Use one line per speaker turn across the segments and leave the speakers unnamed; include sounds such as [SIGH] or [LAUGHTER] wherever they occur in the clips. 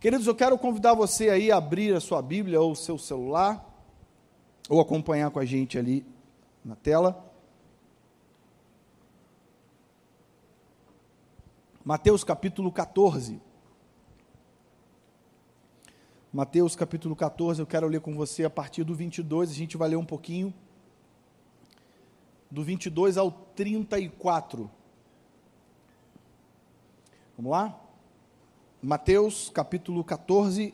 Queridos, eu quero convidar você aí a abrir a sua Bíblia ou o seu celular, ou acompanhar com a gente ali na tela. Mateus capítulo 14. Mateus capítulo 14, eu quero ler com você a partir do 22, a gente vai ler um pouquinho, do 22 ao 34. Vamos lá? Mateus capítulo 14,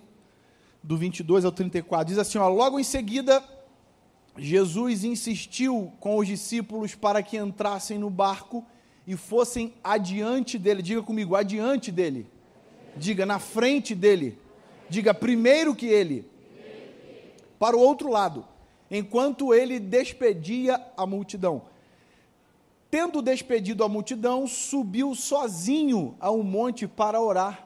do 22 ao 34, diz assim: ó, Logo em seguida, Jesus insistiu com os discípulos para que entrassem no barco e fossem adiante dele. Diga comigo, adiante dele. Diga, na frente dele. Diga, primeiro que ele. Para o outro lado, enquanto ele despedia a multidão. Tendo despedido a multidão, subiu sozinho a um monte para orar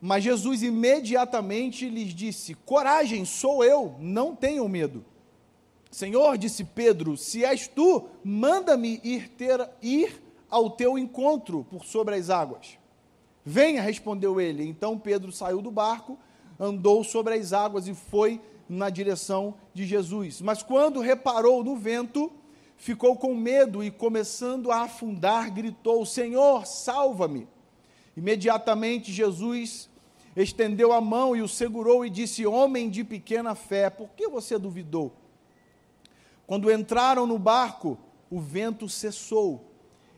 Mas Jesus imediatamente lhes disse: Coragem, sou eu, não tenham medo. Senhor, disse Pedro, se és tu, manda-me ir, ter, ir ao teu encontro por sobre as águas. Venha, respondeu ele. Então Pedro saiu do barco, andou sobre as águas e foi na direção de Jesus. Mas quando reparou no vento, ficou com medo e, começando a afundar, gritou: Senhor, salva-me. Imediatamente Jesus estendeu a mão e o segurou e disse: Homem de pequena fé, por que você duvidou? Quando entraram no barco, o vento cessou.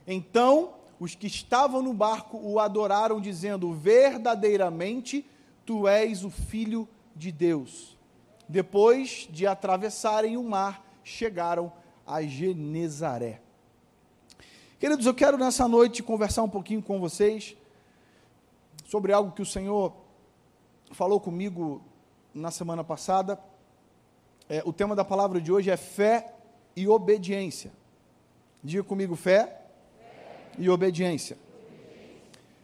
Então os que estavam no barco o adoraram, dizendo: Verdadeiramente tu és o Filho de Deus. Depois de atravessarem o mar, chegaram a Genezaré. Queridos, eu quero nessa noite conversar um pouquinho com vocês sobre algo que o Senhor falou comigo na semana passada. É, o tema da palavra de hoje é fé e obediência. Diga comigo fé, fé. e obediência.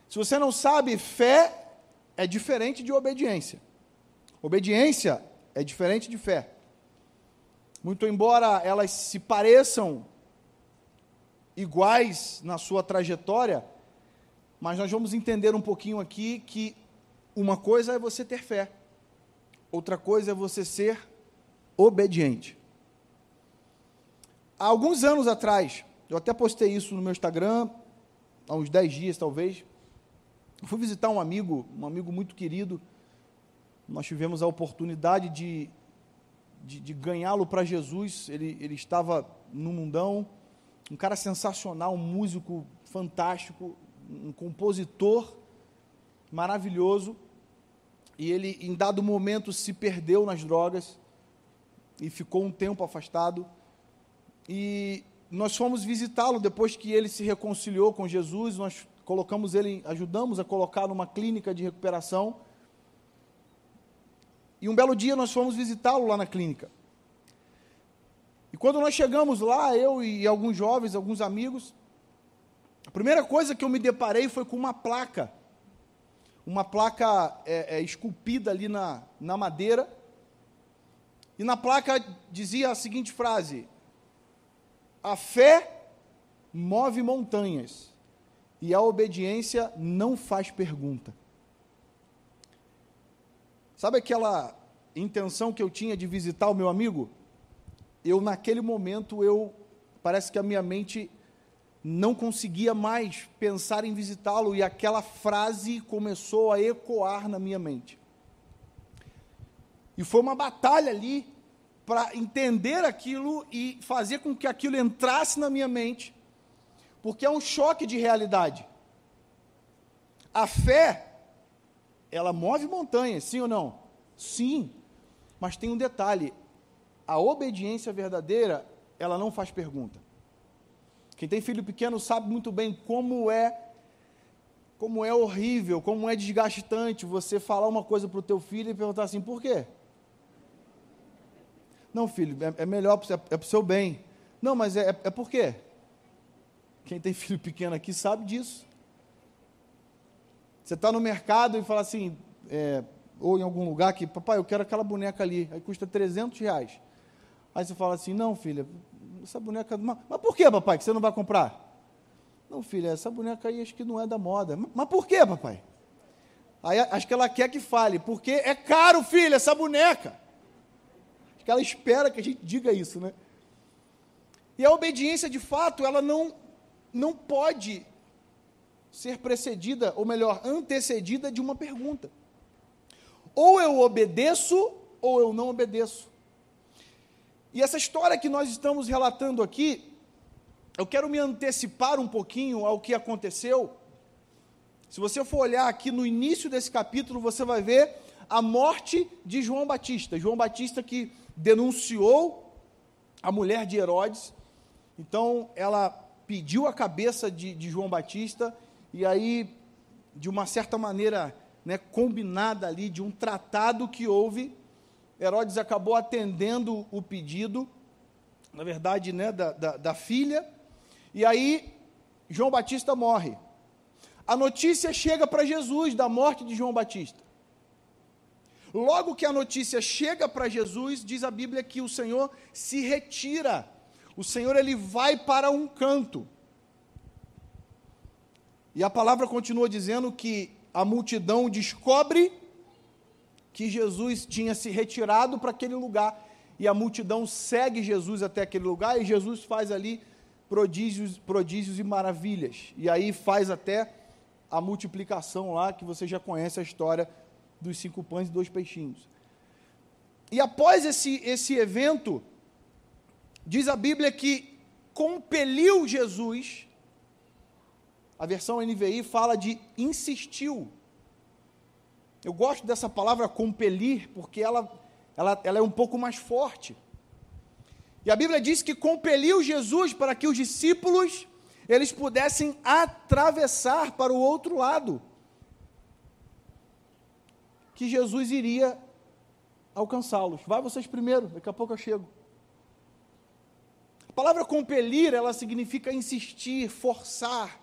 Se você não sabe, fé é diferente de obediência. Obediência é diferente de fé. Muito embora elas se pareçam iguais na sua trajetória, mas nós vamos entender um pouquinho aqui que uma coisa é você ter fé, outra coisa é você ser obediente. Há alguns anos atrás, eu até postei isso no meu Instagram, há uns 10 dias talvez. Eu fui visitar um amigo, um amigo muito querido. Nós tivemos a oportunidade de, de, de ganhá-lo para Jesus. Ele, ele estava no mundão, um cara sensacional, um músico fantástico um compositor maravilhoso, e ele, em dado momento, se perdeu nas drogas e ficou um tempo afastado. E nós fomos visitá-lo depois que ele se reconciliou com Jesus. Nós colocamos ele, ajudamos a colocar numa clínica de recuperação. E um belo dia nós fomos visitá-lo lá na clínica. E quando nós chegamos lá, eu e alguns jovens, alguns amigos, a primeira coisa que eu me deparei foi com uma placa, uma placa é, é, esculpida ali na, na madeira, e na placa dizia a seguinte frase: A fé move montanhas, e a obediência não faz pergunta. Sabe aquela intenção que eu tinha de visitar o meu amigo? Eu, naquele momento, eu parece que a minha mente não conseguia mais pensar em visitá-lo e aquela frase começou a ecoar na minha mente. E foi uma batalha ali para entender aquilo e fazer com que aquilo entrasse na minha mente, porque é um choque de realidade. A fé, ela move montanhas, sim ou não? Sim, mas tem um detalhe: a obediência verdadeira, ela não faz pergunta. Quem tem filho pequeno sabe muito bem como é como é horrível, como é desgastante você falar uma coisa para o teu filho e perguntar assim, por quê? Não, filho, é, é melhor, é, é para o seu bem. Não, mas é, é, é por quê? Quem tem [LAUGHS] filho pequeno aqui sabe disso. Você está no mercado e fala assim, é, ou em algum lugar que, papai, eu quero aquela boneca ali, aí custa 300 reais. Aí você fala assim, não, filha, essa boneca. Mas, por que, papai, que você não vai comprar? Não, filha, essa boneca aí acho que não é da moda. Mas, mas por que, papai? Aí acho que ela quer que fale, porque é caro, filha, essa boneca. Acho que ela espera que a gente diga isso, né? E a obediência, de fato, ela não, não pode ser precedida, ou melhor, antecedida de uma pergunta. Ou eu obedeço, ou eu não obedeço. E essa história que nós estamos relatando aqui, eu quero me antecipar um pouquinho ao que aconteceu. Se você for olhar aqui no início desse capítulo, você vai ver a morte de João Batista. João Batista que denunciou a mulher de Herodes. Então, ela pediu a cabeça de, de João Batista, e aí, de uma certa maneira, né, combinada ali, de um tratado que houve, Herodes acabou atendendo o pedido, na verdade, né, da, da, da filha, e aí João Batista morre. A notícia chega para Jesus da morte de João Batista. Logo que a notícia chega para Jesus, diz a Bíblia que o Senhor se retira. O Senhor ele vai para um canto. E a palavra continua dizendo que a multidão descobre que Jesus tinha se retirado para aquele lugar e a multidão segue Jesus até aquele lugar e Jesus faz ali prodígios, prodígios e maravilhas. E aí faz até a multiplicação lá, que você já conhece a história dos cinco pães e dois peixinhos. E após esse, esse evento, diz a Bíblia que compeliu Jesus, a versão NVI fala de insistiu eu gosto dessa palavra compelir, porque ela, ela, ela é um pouco mais forte. E a Bíblia diz que compeliu Jesus para que os discípulos eles pudessem atravessar para o outro lado. Que Jesus iria alcançá-los. Vai vocês primeiro, daqui a pouco eu chego. A palavra compelir, ela significa insistir, forçar.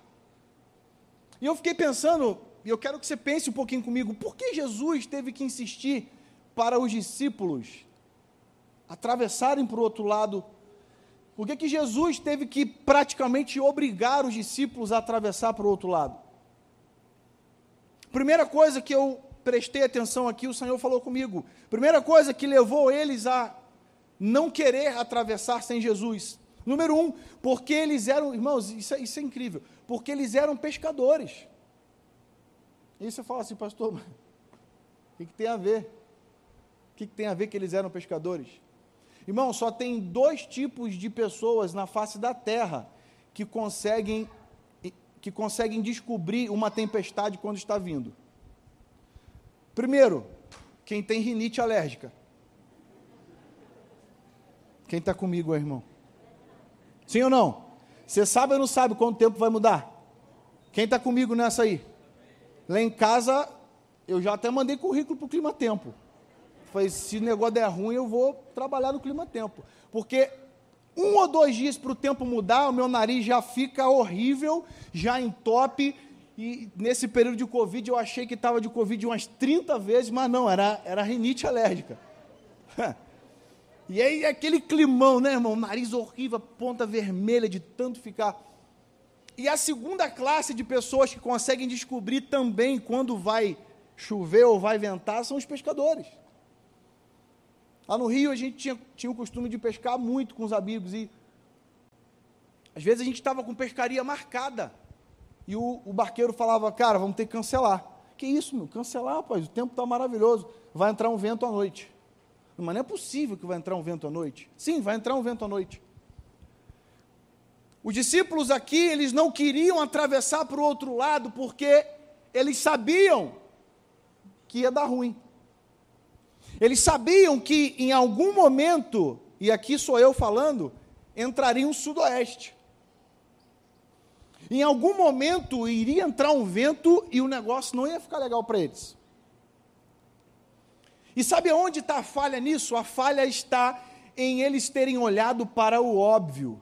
E eu fiquei pensando, e eu quero que você pense um pouquinho comigo, por que Jesus teve que insistir para os discípulos atravessarem para o outro lado? Por que, que Jesus teve que praticamente obrigar os discípulos a atravessar para o outro lado? Primeira coisa que eu prestei atenção aqui, o Senhor falou comigo. Primeira coisa que levou eles a não querer atravessar sem Jesus. Número um, porque eles eram, irmãos, isso é, isso é incrível, porque eles eram pescadores. E você fala assim, pastor, o que, que tem a ver? O que, que tem a ver que eles eram pescadores? Irmão, só tem dois tipos de pessoas na face da terra que conseguem, que conseguem descobrir uma tempestade quando está vindo. Primeiro, quem tem rinite alérgica. Quem está comigo, irmão? Sim ou não? Você sabe ou não sabe quanto tempo vai mudar? Quem está comigo nessa aí? Lá em casa, eu já até mandei currículo para o Clima Tempo. Falei, se o negócio der ruim, eu vou trabalhar no Clima Tempo. Porque um ou dois dias para o tempo mudar, o meu nariz já fica horrível, já entope. E nesse período de Covid, eu achei que estava de Covid umas 30 vezes, mas não, era, era rinite alérgica. [LAUGHS] E aí, aquele climão, né, irmão? Nariz horrível, ponta vermelha de tanto ficar e a segunda classe de pessoas que conseguem descobrir também quando vai chover ou vai ventar são os pescadores. Lá no Rio a gente tinha, tinha o costume de pescar muito com os amigos e às vezes a gente estava com pescaria marcada e o, o, barqueiro falava, cara, vamos ter que cancelar. Que isso, meu? Cancelar, rapaz, o tempo está maravilhoso. Vai entrar um vento à noite. Mas não é possível que vai entrar um vento à noite. Sim, vai entrar um vento à noite. Os discípulos aqui, eles não queriam atravessar para o outro lado porque eles sabiam que ia dar ruim. Eles sabiam que em algum momento, e aqui sou eu falando, entraria um sudoeste. Em algum momento iria entrar um vento e o negócio não ia ficar legal para eles. E sabe onde está a falha nisso? A falha está em eles terem olhado para o óbvio.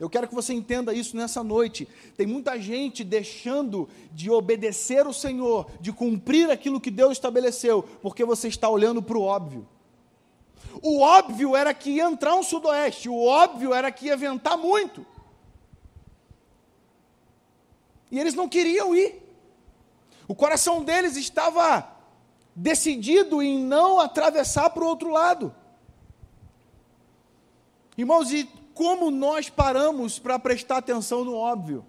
Eu quero que você entenda isso nessa noite. Tem muita gente deixando de obedecer o Senhor, de cumprir aquilo que Deus estabeleceu, porque você está olhando para o óbvio. O óbvio era que ia entrar um sudoeste, o óbvio era que ia ventar muito. E eles não queriam ir. O coração deles estava decidido em não atravessar para o outro lado. Irmãos, e como nós paramos para prestar atenção no óbvio.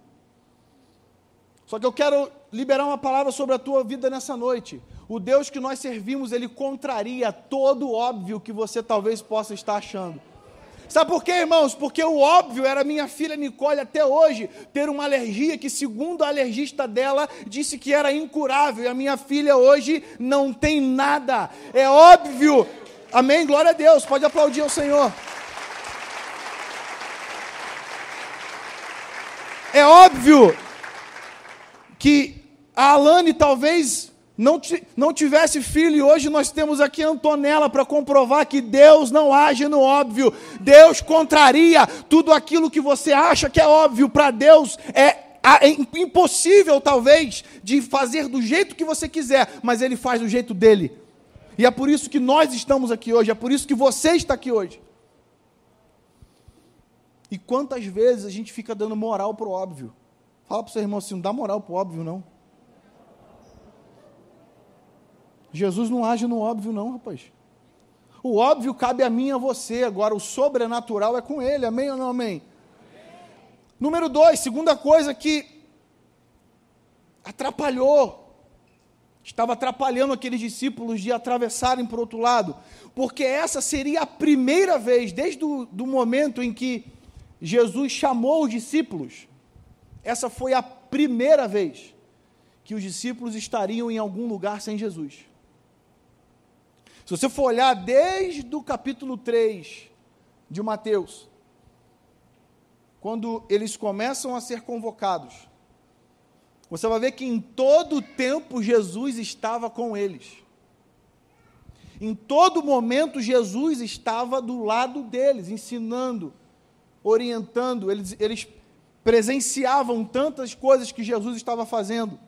Só que eu quero liberar uma palavra sobre a tua vida nessa noite. O Deus que nós servimos, ele contraria todo o óbvio que você talvez possa estar achando. Sabe por quê, irmãos? Porque o óbvio era minha filha Nicole até hoje ter uma alergia que, segundo a alergista dela, disse que era incurável. E a minha filha hoje não tem nada. É óbvio. Amém? Glória a Deus. Pode aplaudir ao Senhor. É óbvio que a Alane talvez não, não tivesse filho e hoje nós temos aqui Antonella para comprovar que Deus não age no óbvio. Deus contraria tudo aquilo que você acha que é óbvio. Para Deus é, é impossível, talvez, de fazer do jeito que você quiser, mas Ele faz do jeito dele. E é por isso que nós estamos aqui hoje, é por isso que você está aqui hoje. E quantas vezes a gente fica dando moral para o óbvio? Fala para o seu irmão assim, não dá moral para o óbvio, não. Jesus não age no óbvio, não, rapaz. O óbvio cabe a mim e a você, agora o sobrenatural é com ele, amém ou não amém? amém. Número dois, segunda coisa que atrapalhou, estava atrapalhando aqueles discípulos de atravessarem para o outro lado, porque essa seria a primeira vez, desde o do momento em que Jesus chamou os discípulos, essa foi a primeira vez que os discípulos estariam em algum lugar sem Jesus. Se você for olhar desde o capítulo 3 de Mateus, quando eles começam a ser convocados, você vai ver que em todo o tempo Jesus estava com eles. Em todo momento Jesus estava do lado deles, ensinando, orientando, eles, eles presenciavam tantas coisas que Jesus estava fazendo.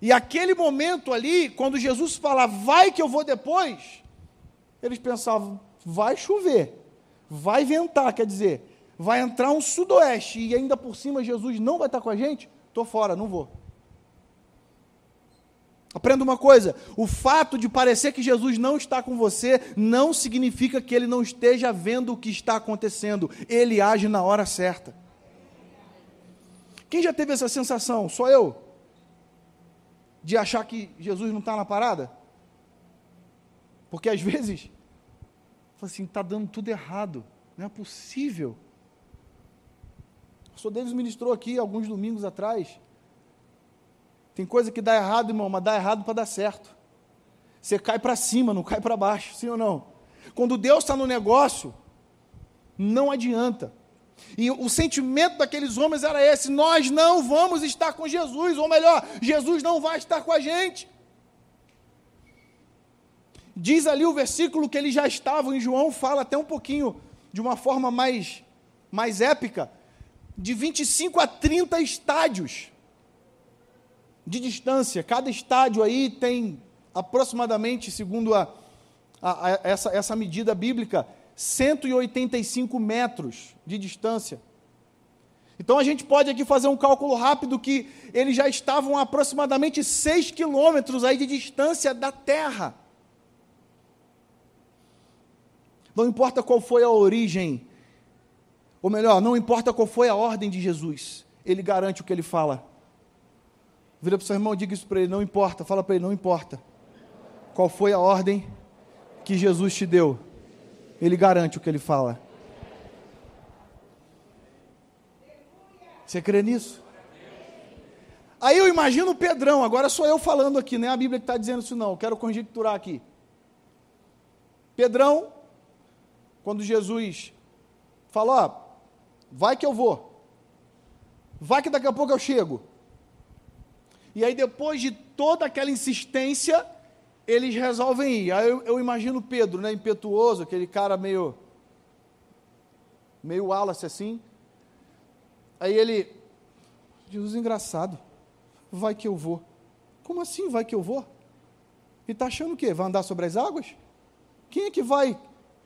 E aquele momento ali, quando Jesus fala, vai que eu vou depois, eles pensavam, vai chover, vai ventar, quer dizer, vai entrar um sudoeste e ainda por cima Jesus não vai estar com a gente? Estou fora, não vou. Aprenda uma coisa: o fato de parecer que Jesus não está com você não significa que ele não esteja vendo o que está acontecendo. Ele age na hora certa. Quem já teve essa sensação? Só eu? De achar que Jesus não está na parada? Porque às vezes, assim, está dando tudo errado. Não é possível. O pastor Davis ministrou aqui alguns domingos atrás tem coisa que dá errado, irmão, mas dá errado para dar certo. Você cai para cima, não cai para baixo, sim ou não? Quando Deus está no negócio, não adianta. E o sentimento daqueles homens era esse: nós não vamos estar com Jesus, ou melhor, Jesus não vai estar com a gente. Diz ali o versículo que eles já estavam, em João fala até um pouquinho, de uma forma mais, mais épica, de 25 a 30 estádios de distância. Cada estádio aí tem aproximadamente, segundo a, a, a, essa, essa medida bíblica, 185 metros de distância. Então a gente pode aqui fazer um cálculo rápido que eles já estavam a aproximadamente 6 quilômetros aí de distância da Terra. Não importa qual foi a origem, ou melhor, não importa qual foi a ordem de Jesus, ele garante o que ele fala. Vira para o seu irmão diga isso para ele: não importa, fala para ele: não importa. Qual foi a ordem que Jesus te deu? Ele garante o que ele fala. Você crê nisso? Aí eu imagino o Pedrão, agora sou eu falando aqui, não é a Bíblia que está dizendo isso, não, eu quero conjecturar aqui. Pedrão, quando Jesus falou: ó, vai que eu vou, vai que daqui a pouco eu chego. E aí, depois de toda aquela insistência, eles resolvem ir. Aí eu, eu imagino Pedro, né, impetuoso, aquele cara meio meio Wallace assim. Aí ele, Jesus engraçado, vai que eu vou. Como assim vai que eu vou? E está achando o quê? Vai andar sobre as águas? Quem é que vai?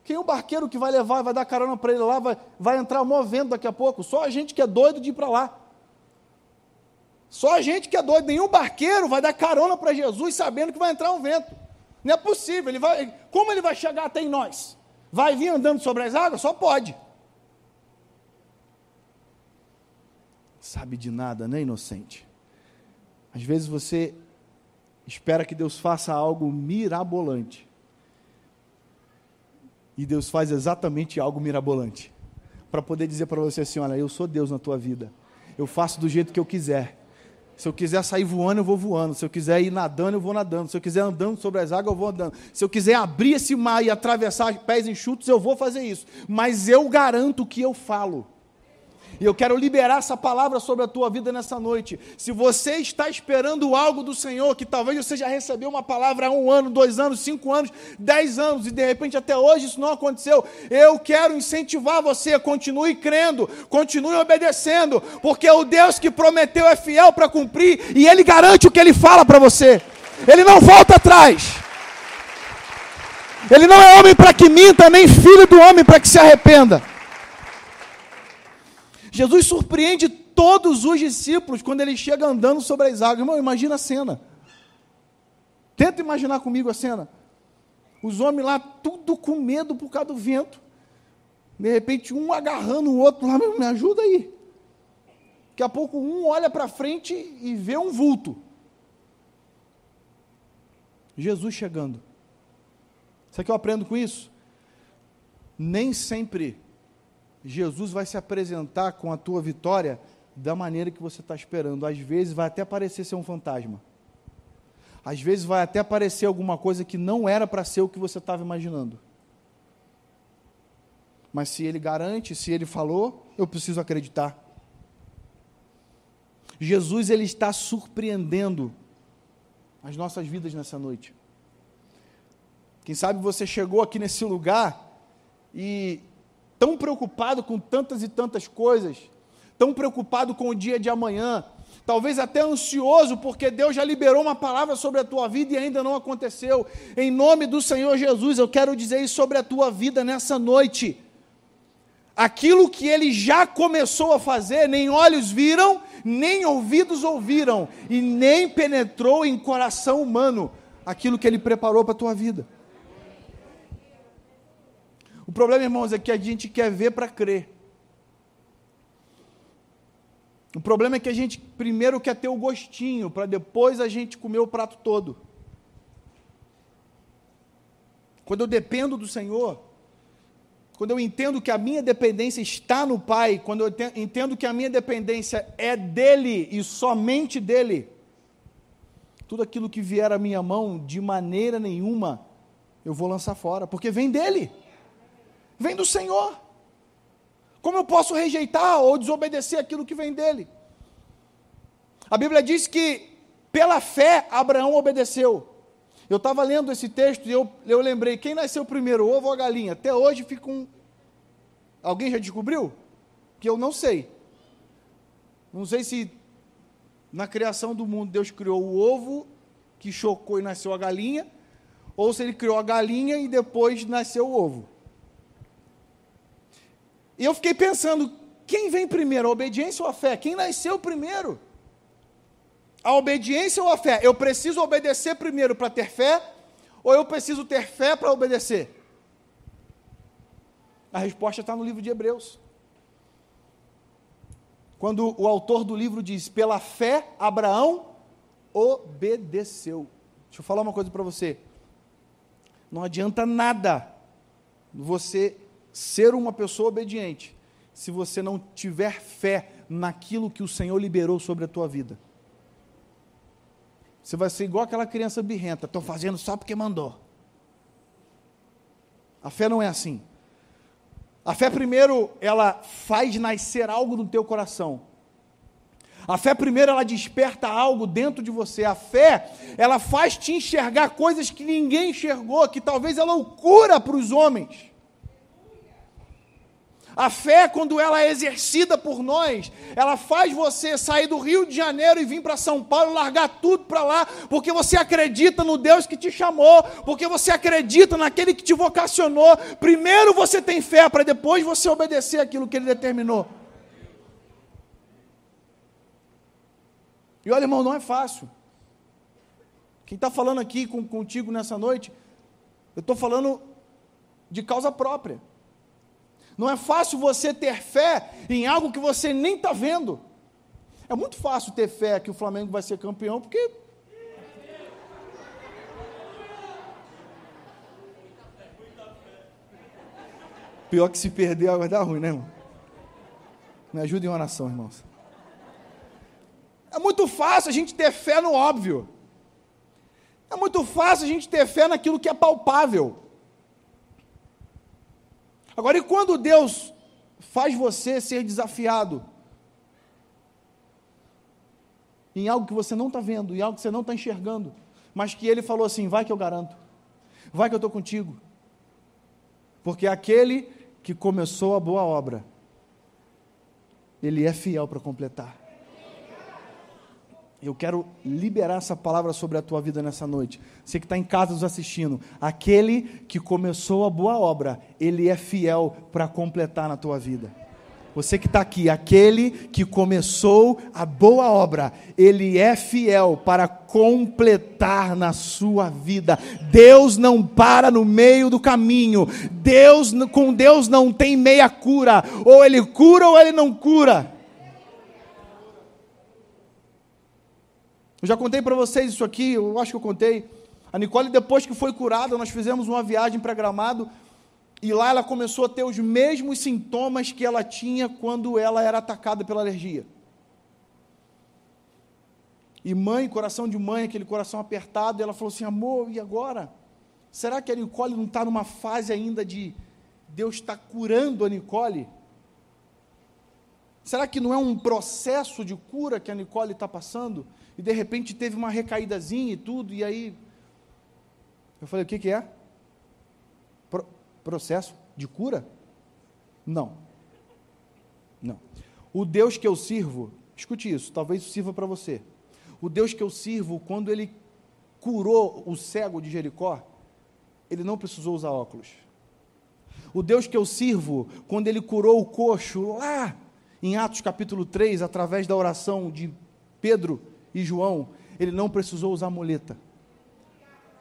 Quem é o barqueiro que vai levar, vai dar carona para ele lá, vai, vai entrar movendo daqui a pouco? Só a gente que é doido de ir para lá. Só a gente que é doido, nenhum barqueiro vai dar carona para Jesus sabendo que vai entrar um vento. Não é possível. Ele vai, como ele vai chegar até em nós? Vai vir andando sobre as águas? Só pode. Sabe de nada, né, inocente? Às vezes você espera que Deus faça algo mirabolante. E Deus faz exatamente algo mirabolante. Para poder dizer para você assim: olha, eu sou Deus na tua vida. Eu faço do jeito que eu quiser. Se eu quiser sair voando, eu vou voando. Se eu quiser ir nadando, eu vou nadando. Se eu quiser andando sobre as águas, eu vou andando. Se eu quiser abrir esse mar e atravessar pés enxutos, eu vou fazer isso. Mas eu garanto que eu falo. E eu quero liberar essa palavra sobre a tua vida nessa noite. Se você está esperando algo do Senhor, que talvez você já recebeu uma palavra há um ano, dois anos, cinco anos, dez anos, e de repente até hoje isso não aconteceu, eu quero incentivar você, continue crendo, continue obedecendo, porque o Deus que prometeu é fiel para cumprir, e Ele garante o que Ele fala para você. Ele não volta atrás. Ele não é homem para que minta, nem filho do homem para que se arrependa. Jesus surpreende todos os discípulos quando ele chega andando sobre as águas. Irmão, imagina a cena. Tenta imaginar comigo a cena. Os homens lá, tudo com medo por causa do vento. De repente, um agarrando o outro lá, me ajuda aí. Daqui a pouco, um olha para frente e vê um vulto. Jesus chegando. Sabe o que eu aprendo com isso? Nem sempre Jesus vai se apresentar com a tua vitória da maneira que você está esperando. Às vezes vai até parecer ser um fantasma. Às vezes vai até parecer alguma coisa que não era para ser o que você estava imaginando. Mas se ele garante, se ele falou, eu preciso acreditar. Jesus ele está surpreendendo as nossas vidas nessa noite. Quem sabe você chegou aqui nesse lugar e tão preocupado com tantas e tantas coisas, tão preocupado com o dia de amanhã, talvez até ansioso, porque Deus já liberou uma palavra sobre a tua vida e ainda não aconteceu. Em nome do Senhor Jesus, eu quero dizer isso sobre a tua vida nessa noite. Aquilo que ele já começou a fazer, nem olhos viram, nem ouvidos ouviram, e nem penetrou em coração humano aquilo que ele preparou para a tua vida. O problema, irmãos, é que a gente quer ver para crer. O problema é que a gente primeiro quer ter o gostinho, para depois a gente comer o prato todo. Quando eu dependo do Senhor, quando eu entendo que a minha dependência está no Pai, quando eu entendo que a minha dependência é dele e somente dele, tudo aquilo que vier à minha mão, de maneira nenhuma, eu vou lançar fora, porque vem dele vem do Senhor. Como eu posso rejeitar ou desobedecer aquilo que vem dele? A Bíblia diz que pela fé Abraão obedeceu. Eu estava lendo esse texto e eu, eu lembrei: quem nasceu primeiro, ovo ou a galinha? Até hoje fica um. Alguém já descobriu? Que eu não sei. Não sei se na criação do mundo Deus criou o ovo que chocou e nasceu a galinha, ou se ele criou a galinha e depois nasceu o ovo. E eu fiquei pensando, quem vem primeiro, a obediência ou a fé? Quem nasceu primeiro? A obediência ou a fé? Eu preciso obedecer primeiro para ter fé, ou eu preciso ter fé para obedecer? A resposta está no livro de Hebreus. Quando o autor do livro diz: pela fé, Abraão obedeceu. Deixa eu falar uma coisa para você. Não adianta nada você ser uma pessoa obediente se você não tiver fé naquilo que o Senhor liberou sobre a tua vida. Você vai ser igual aquela criança birrenta, estou fazendo só porque mandou. A fé não é assim. A fé, primeiro, ela faz nascer algo no teu coração. A fé primeiro ela desperta algo dentro de você. A fé, ela faz te enxergar coisas que ninguém enxergou, que talvez é loucura para os homens. A fé, quando ela é exercida por nós, ela faz você sair do Rio de Janeiro e vir para São Paulo, largar tudo para lá, porque você acredita no Deus que te chamou, porque você acredita naquele que te vocacionou. Primeiro você tem fé, para depois você obedecer aquilo que ele determinou. E olha, irmão, não é fácil. Quem está falando aqui com, contigo nessa noite, eu estou falando de causa própria. Não é fácil você ter fé em algo que você nem está vendo. É muito fácil ter fé que o Flamengo vai ser campeão, porque. Pior que se perder, vai dar ruim, né, irmão? Me ajude em oração, irmãos. É muito fácil a gente ter fé no óbvio. É muito fácil a gente ter fé naquilo que é palpável. Agora, e quando Deus faz você ser desafiado em algo que você não está vendo, em algo que você não está enxergando, mas que Ele falou assim: vai que eu garanto, vai que eu estou contigo, porque aquele que começou a boa obra, Ele é fiel para completar. Eu quero liberar essa palavra sobre a tua vida nessa noite. Você que está em casa nos assistindo, aquele que começou a boa obra, ele é fiel para completar na tua vida. Você que está aqui, aquele que começou a boa obra, ele é fiel para completar na sua vida. Deus não para no meio do caminho. Deus com Deus não tem meia cura. Ou ele cura ou ele não cura. Eu já contei para vocês isso aqui, eu acho que eu contei. A Nicole, depois que foi curada, nós fizemos uma viagem para Gramado e lá ela começou a ter os mesmos sintomas que ela tinha quando ela era atacada pela alergia. E mãe, coração de mãe, aquele coração apertado, ela falou assim: amor, e agora? Será que a Nicole não está numa fase ainda de Deus está curando a Nicole? Será que não é um processo de cura que a Nicole está passando? E de repente teve uma recaídazinha e tudo, e aí eu falei, o que, que é? Pro, processo de cura? Não. Não. O Deus que eu sirvo, escute isso, talvez sirva para você. O Deus que eu sirvo, quando ele curou o cego de Jericó, ele não precisou usar óculos. O Deus que eu sirvo, quando ele curou o coxo lá em Atos capítulo 3, através da oração de Pedro, e João, ele não precisou usar muleta.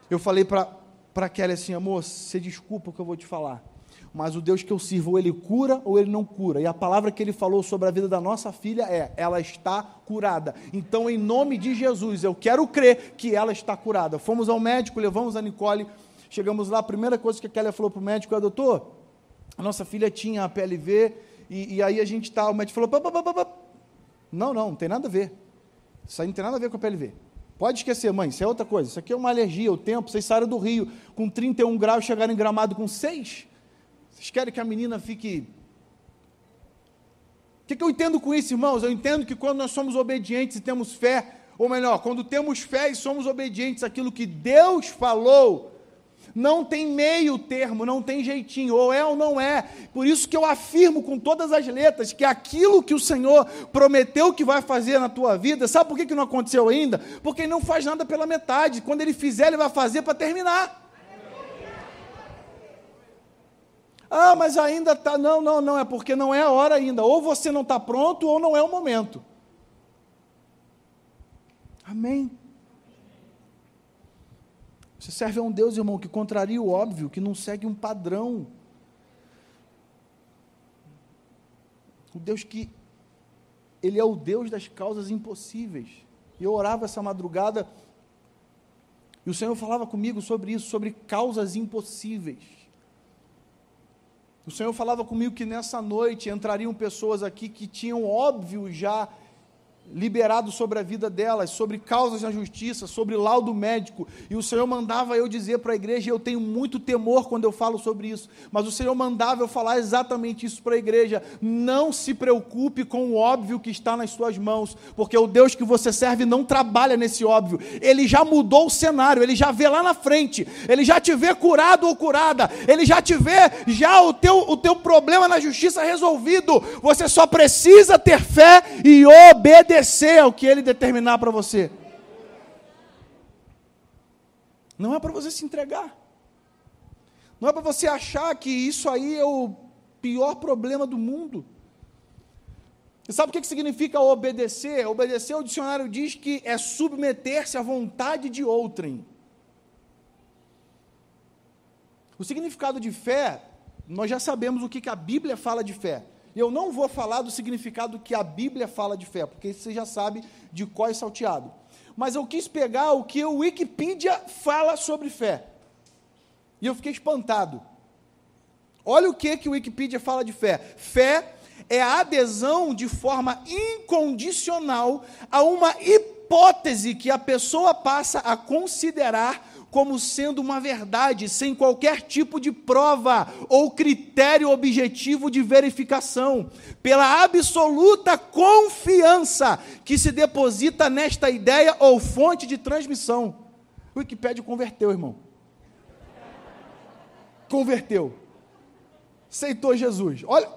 Eu falei para Kelly assim, amor, você desculpa o que eu vou te falar, mas o Deus que eu sirvo, ele cura ou ele não cura? E a palavra que ele falou sobre a vida da nossa filha é: ela está curada. Então, em nome de Jesus, eu quero crer que ela está curada. Fomos ao médico, levamos a Nicole, chegamos lá, a primeira coisa que a Kelly falou para o médico é: doutor, a nossa filha tinha a PLV, e, e aí a gente está, o médico falou: pá, pá, pá. não, não, não tem nada a ver. Isso aí não tem nada a ver com a PLV. Pode esquecer, mãe, isso é outra coisa. Isso aqui é uma alergia, o tempo. Vocês saíram do Rio com 31 graus, chegaram em gramado com 6. Vocês querem que a menina fique. O que, que eu entendo com isso, irmãos? Eu entendo que quando nós somos obedientes e temos fé, ou melhor, quando temos fé e somos obedientes àquilo que Deus falou, não tem meio termo, não tem jeitinho, ou é ou não é. Por isso que eu afirmo com todas as letras que aquilo que o Senhor prometeu que vai fazer na tua vida, sabe por que, que não aconteceu ainda? Porque ele não faz nada pela metade. Quando ele fizer, ele vai fazer para terminar. Ah, mas ainda está. Não, não, não, é porque não é a hora ainda. Ou você não está pronto, ou não é o momento. Amém. Você serve a um Deus, irmão, que contraria o óbvio, que não segue um padrão. O Deus que ele é o Deus das causas impossíveis. Eu orava essa madrugada e o Senhor falava comigo sobre isso, sobre causas impossíveis. O Senhor falava comigo que nessa noite entrariam pessoas aqui que tinham óbvio já liberado sobre a vida delas, sobre causas na justiça, sobre laudo médico. E o Senhor mandava eu dizer para a igreja, eu tenho muito temor quando eu falo sobre isso, mas o Senhor mandava eu falar exatamente isso para a igreja. Não se preocupe com o óbvio que está nas suas mãos, porque o Deus que você serve não trabalha nesse óbvio. Ele já mudou o cenário, ele já vê lá na frente, ele já te vê curado ou curada, ele já te vê já o teu, o teu problema na justiça resolvido. Você só precisa ter fé e obedecer obedecer ao que ele determinar para você. Não é para você se entregar. Não é para você achar que isso aí é o pior problema do mundo. E sabe o que significa obedecer? Obedecer, o dicionário diz que é submeter-se à vontade de outrem. O significado de fé, nós já sabemos o que a Bíblia fala de fé. E eu não vou falar do significado que a Bíblia fala de fé, porque você já sabe de qual é salteado. Mas eu quis pegar o que o Wikipedia fala sobre fé. E eu fiquei espantado. Olha o que, que o Wikipedia fala de fé. Fé é a adesão de forma incondicional a uma hipótese que a pessoa passa a considerar como sendo uma verdade, sem qualquer tipo de prova ou critério objetivo de verificação, pela absoluta confiança que se deposita nesta ideia ou fonte de transmissão. O Wikipédia converteu, irmão. Converteu. Aceitou Jesus. Olha,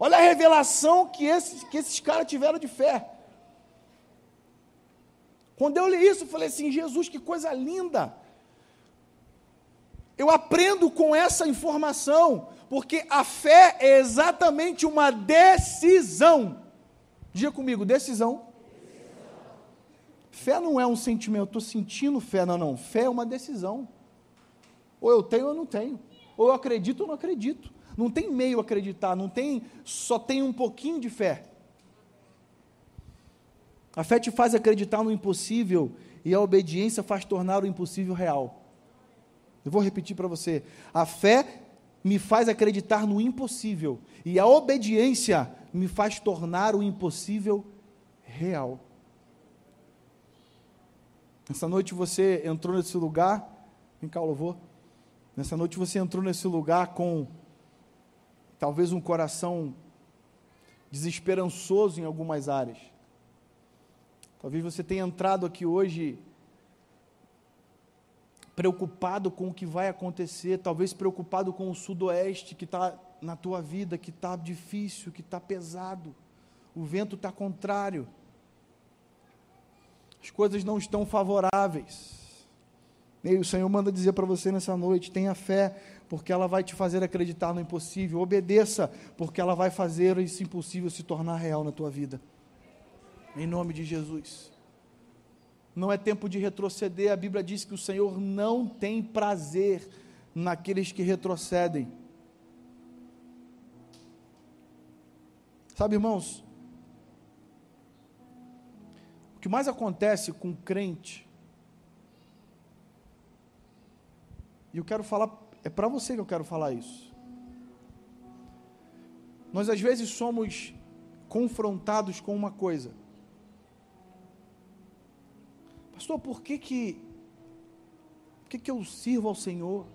olha a revelação que esses, que esses caras tiveram de fé. Quando eu li isso, eu falei assim: Jesus, que coisa linda. Eu aprendo com essa informação, porque a fé é exatamente uma decisão. Diga comigo, decisão. Fé não é um sentimento, estou sentindo fé, não, não. Fé é uma decisão. Ou eu tenho ou não tenho. Ou eu acredito ou não acredito. Não tem meio acreditar, não tem, só tem um pouquinho de fé. A fé te faz acreditar no impossível e a obediência faz tornar o impossível real. Eu vou repetir para você. A fé me faz acreditar no impossível, e a obediência me faz tornar o impossível real. Nessa noite você entrou nesse lugar, vem cá, louvor. Nessa noite você entrou nesse lugar com talvez um coração desesperançoso em algumas áreas. Talvez você tenha entrado aqui hoje preocupado com o que vai acontecer, talvez preocupado com o sudoeste que está na tua vida, que está difícil, que está pesado, o vento está contrário, as coisas não estão favoráveis. E o Senhor manda dizer para você nessa noite: tenha fé, porque ela vai te fazer acreditar no impossível. Obedeça, porque ela vai fazer esse impossível se tornar real na tua vida. Em nome de Jesus não é tempo de retroceder. A Bíblia diz que o Senhor não tem prazer naqueles que retrocedem. Sabe, irmãos, o que mais acontece com o crente, e eu quero falar, é para você que eu quero falar isso. Nós às vezes somos confrontados com uma coisa, Pastor, por que que, por que, que eu sirvo ao Senhor?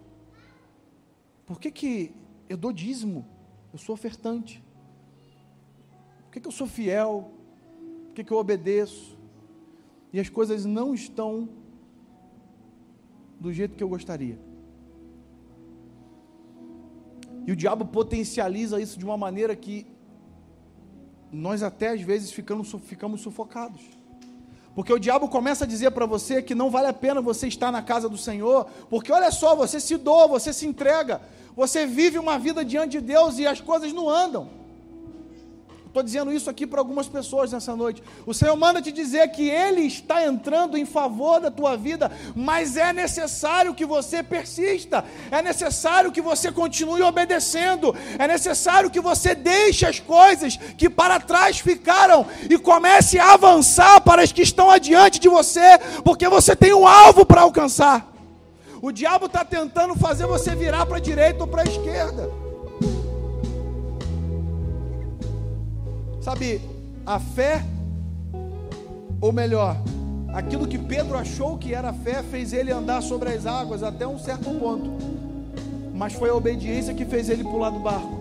Por que, que eu dou dízimo? Eu sou ofertante. Por que, que eu sou fiel? Por que, que eu obedeço? E as coisas não estão do jeito que eu gostaria. E o diabo potencializa isso de uma maneira que nós até às vezes ficamos, ficamos sufocados. Porque o diabo começa a dizer para você que não vale a pena você estar na casa do Senhor, porque olha só, você se doa, você se entrega, você vive uma vida diante de Deus e as coisas não andam. Estou dizendo isso aqui para algumas pessoas nessa noite. O Senhor manda te dizer que Ele está entrando em favor da tua vida, mas é necessário que você persista, é necessário que você continue obedecendo, é necessário que você deixe as coisas que para trás ficaram e comece a avançar para as que estão adiante de você, porque você tem um alvo para alcançar. O diabo está tentando fazer você virar para a direita ou para a esquerda. Sabe, a fé Ou melhor, aquilo que Pedro achou que era fé fez ele andar sobre as águas até um certo ponto. Mas foi a obediência que fez ele pular do barco.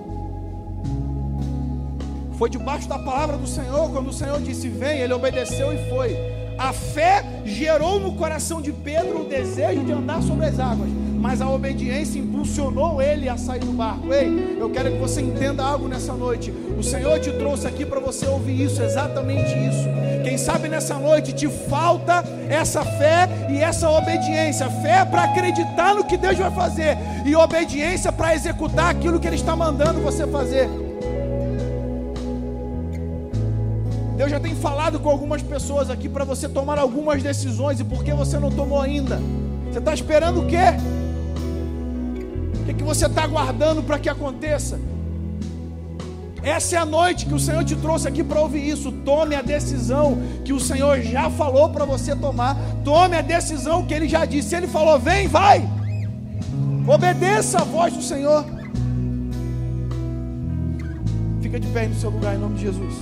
Foi debaixo da palavra do Senhor, quando o Senhor disse: Vem, ele obedeceu e foi. A fé gerou no coração de Pedro o desejo de andar sobre as águas mas a obediência impulsionou ele a sair do barco. Ei, eu quero que você entenda algo nessa noite. O Senhor te trouxe aqui para você ouvir isso, exatamente isso. Quem sabe nessa noite te falta essa fé e essa obediência. Fé para acreditar no que Deus vai fazer e obediência para executar aquilo que Ele está mandando você fazer. Deus já tem falado com algumas pessoas aqui para você tomar algumas decisões e por que você não tomou ainda? Você está esperando o quê? O que, você está aguardando para que aconteça? Essa é a noite que o Senhor te trouxe aqui para ouvir isso. Tome a decisão que o Senhor já falou para você tomar. Tome a decisão que Ele já disse. Se Ele falou, vem, vai. Obedeça a voz do Senhor. Fica de pé no seu lugar em nome de Jesus.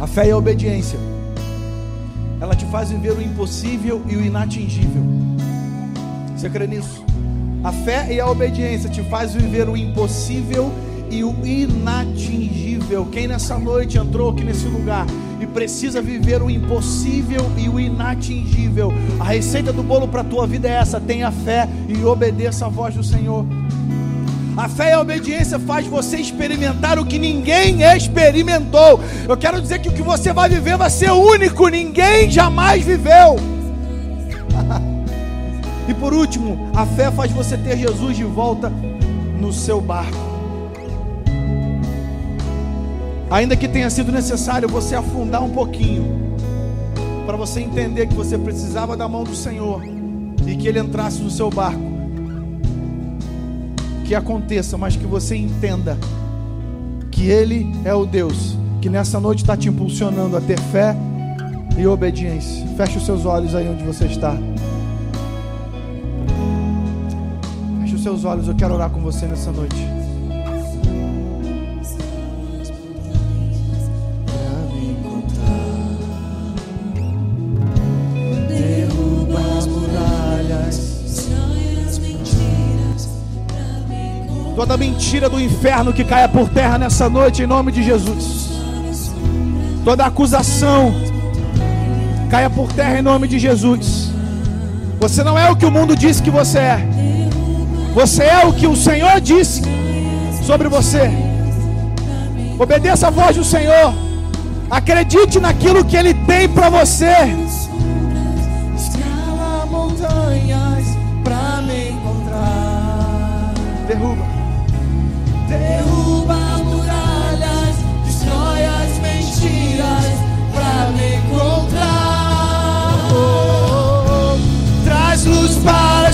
A fé e a obediência ela te faz viver o impossível e o inatingível. Você crê nisso? A fé e a obediência te faz viver o impossível e o inatingível. Quem nessa noite entrou aqui nesse lugar e precisa viver o impossível e o inatingível. A receita do bolo para a tua vida é essa: tenha fé e obedeça a voz do Senhor. A fé e a obediência faz você experimentar o que ninguém experimentou. Eu quero dizer que o que você vai viver vai ser único, ninguém jamais viveu. [LAUGHS] e por último, a fé faz você ter Jesus de volta no seu barco. Ainda que tenha sido necessário você afundar um pouquinho, para você entender que você precisava da mão do Senhor e que Ele entrasse no seu barco que aconteça, mas que você entenda que Ele é o Deus que nessa noite está te impulsionando a ter fé e obediência. Feche os seus olhos aí onde você está. Feche os seus olhos, eu quero orar com você nessa noite. Toda mentira do inferno que caia por terra nessa noite, em nome de Jesus. Toda acusação caia por terra em nome de Jesus. Você não é o que o mundo disse que você é. Você é o que o Senhor disse sobre você. Obedeça a voz do Senhor. Acredite naquilo que Ele tem para você.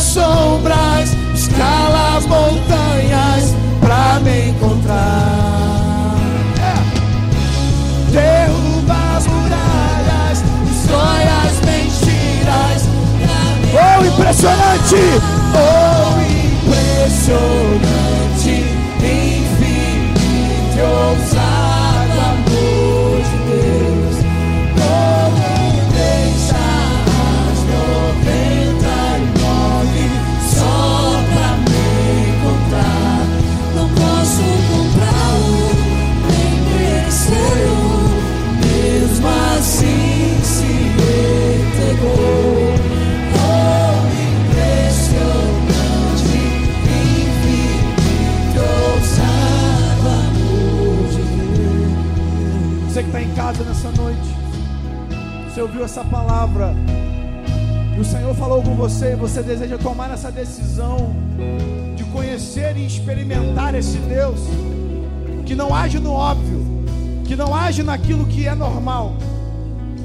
As sombras, escala as montanhas pra me encontrar.
Essa decisão de conhecer e experimentar esse Deus, que não age no óbvio, que não age naquilo que é normal.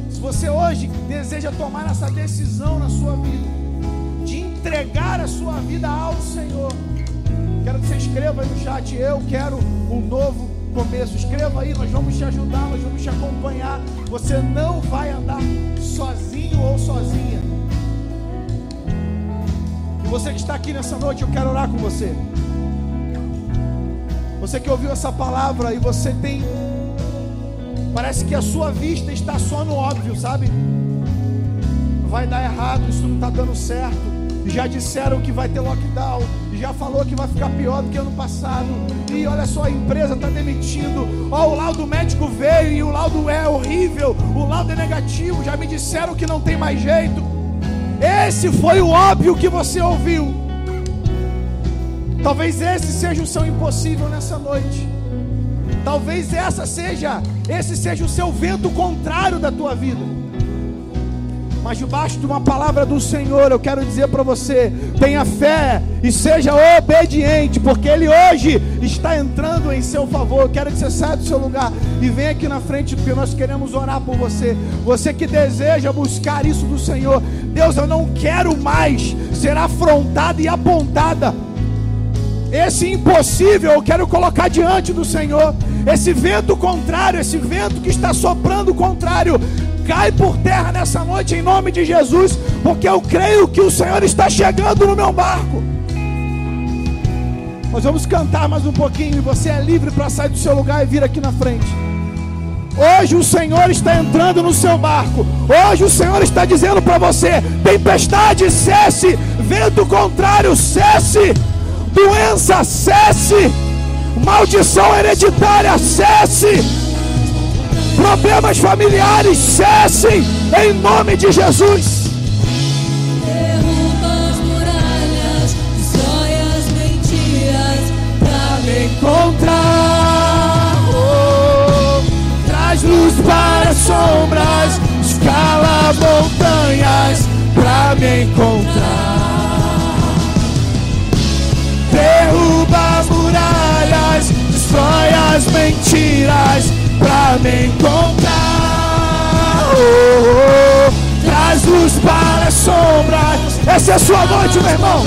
Se você hoje deseja tomar essa decisão na sua vida, de entregar a sua vida ao Senhor, quero que você escreva aí no chat, eu quero um novo começo. Escreva aí, nós vamos te ajudar, nós vamos te acompanhar. Você não vai andar sozinho ou sozinha. E você que está aqui nessa noite, eu quero orar com você. Você que ouviu essa palavra e você tem. Parece que a sua vista está só no óbvio, sabe? Vai dar errado, isso não está dando certo. Já disseram que vai ter lockdown, já falou que vai ficar pior do que ano passado. E olha só, a empresa está demitindo. Ó, o laudo médico veio e o laudo é horrível. O laudo é negativo. Já me disseram que não tem mais jeito. Esse foi o óbvio que você ouviu. Talvez esse seja o seu impossível nessa noite. Talvez essa seja, esse seja o seu vento contrário da tua vida. Mas debaixo de uma palavra do Senhor, eu quero dizer para você: tenha fé e seja obediente, porque Ele hoje está entrando em seu favor. Eu quero que você saia do seu lugar e venha aqui na frente, porque nós queremos orar por você. Você que deseja buscar isso do Senhor, Deus, eu não quero mais ser afrontada e apontada esse impossível eu quero colocar diante do Senhor. Esse vento contrário, esse vento que está soprando contrário, cai por terra nessa noite em nome de Jesus, porque eu creio que o Senhor está chegando no meu barco. Nós vamos cantar mais um pouquinho e você é livre para sair do seu lugar e vir aqui na frente. Hoje o Senhor está entrando no seu barco. Hoje o Senhor está dizendo para você: tempestade, cesse, vento contrário, cesse doença cesse, maldição hereditária cesse, problemas familiares cessem, em nome de Jesus. encontrar. Oh, traz luz para as sombras, escala montanhas para me encontrar derruba muralhas, destrói as mentiras pra me encontrar. Oh, oh, traz luz para as sombras. Essa é a sua noite, meu irmão.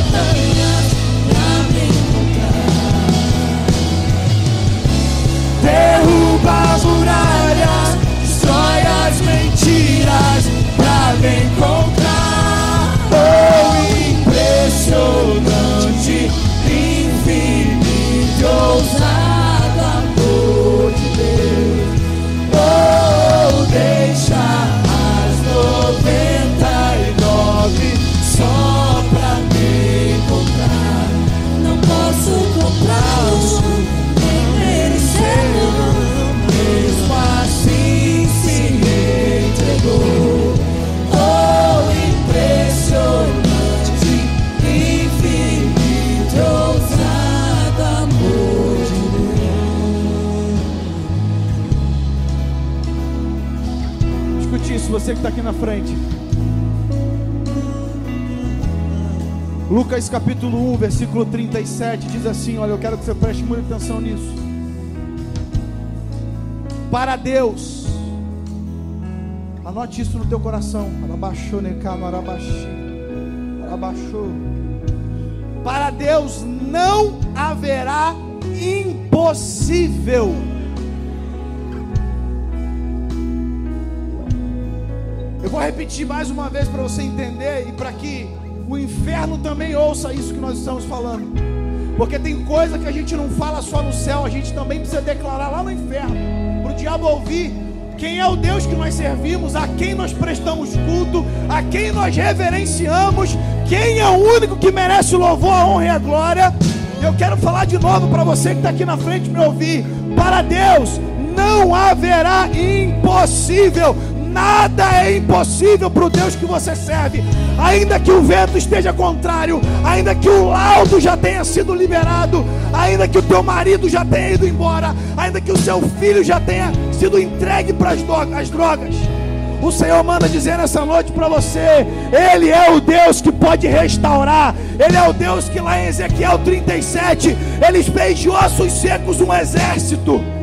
Derruba muralhas, destrói as mentiras frente. Lucas capítulo 1, versículo 37 diz assim: Olha, eu quero que você preste muita atenção nisso. Para Deus, anote isso no teu coração. Para Deus não haverá impossível vou repetir mais uma vez para você entender e para que o inferno também ouça isso que nós estamos falando. Porque tem coisa que a gente não fala só no céu, a gente também precisa declarar lá no inferno. Para o diabo ouvir quem é o Deus que nós servimos, a quem nós prestamos culto, a quem nós reverenciamos, quem é o único que merece o louvor, a honra e a glória. Eu quero falar de novo para você que está aqui na frente me ouvir. Para Deus não haverá impossível Nada é impossível para o Deus que você serve. Ainda que o vento esteja contrário, ainda que o laudo já tenha sido liberado, ainda que o teu marido já tenha ido embora, ainda que o seu filho já tenha sido entregue para as drogas. O Senhor manda dizer nessa noite para você: Ele é o Deus que pode restaurar. Ele é o Deus que lá em Ezequiel 37 ele fez de ossos secos um exército.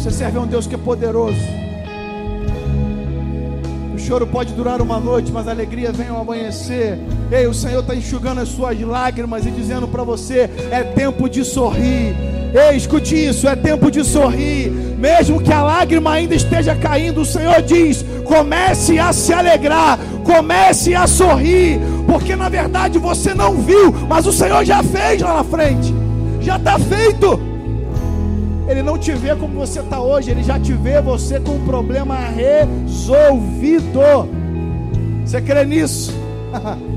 Você serve a um Deus que é poderoso. O choro pode durar uma noite, mas a alegria vem ao amanhecer. Ei, o Senhor está enxugando as suas lágrimas e dizendo para você: é tempo de sorrir. Ei, escute isso: é tempo de sorrir. Mesmo que a lágrima ainda esteja caindo, o Senhor diz: comece a se alegrar, comece a sorrir, porque na verdade você não viu, mas o Senhor já fez lá na frente. já está feito. Ele não te vê como você está hoje, ele já te vê você com o problema resolvido. Você crê nisso? [LAUGHS]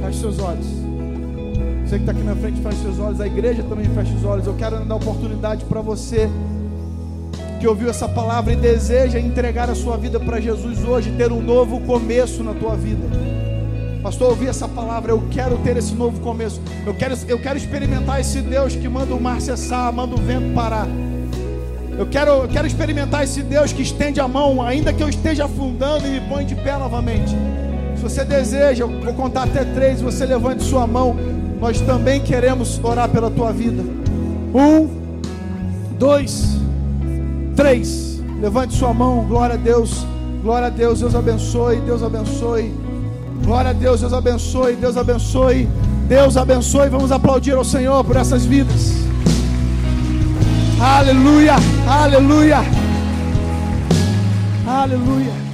feche seus olhos. Você que está aqui na frente, feche seus olhos. A igreja também fecha os olhos. Eu quero dar oportunidade para você que ouviu essa palavra e deseja entregar a sua vida para Jesus hoje, ter um novo começo na tua vida. Pastor, ouvi essa palavra, eu quero ter esse novo começo. Eu quero, eu quero experimentar esse Deus que manda o mar cessar, manda o vento parar. Eu quero, eu quero experimentar esse Deus que estende a mão, ainda que eu esteja afundando e me põe de pé novamente. Se você deseja, eu vou contar até três, você levante sua mão. Nós também queremos orar pela tua vida. Um, dois, três. Levante sua mão, glória a Deus, glória a Deus, Deus abençoe, Deus abençoe. Glória a Deus, Deus abençoe, Deus abençoe, Deus abençoe. Vamos aplaudir ao Senhor por essas vidas. Aleluia, aleluia, aleluia.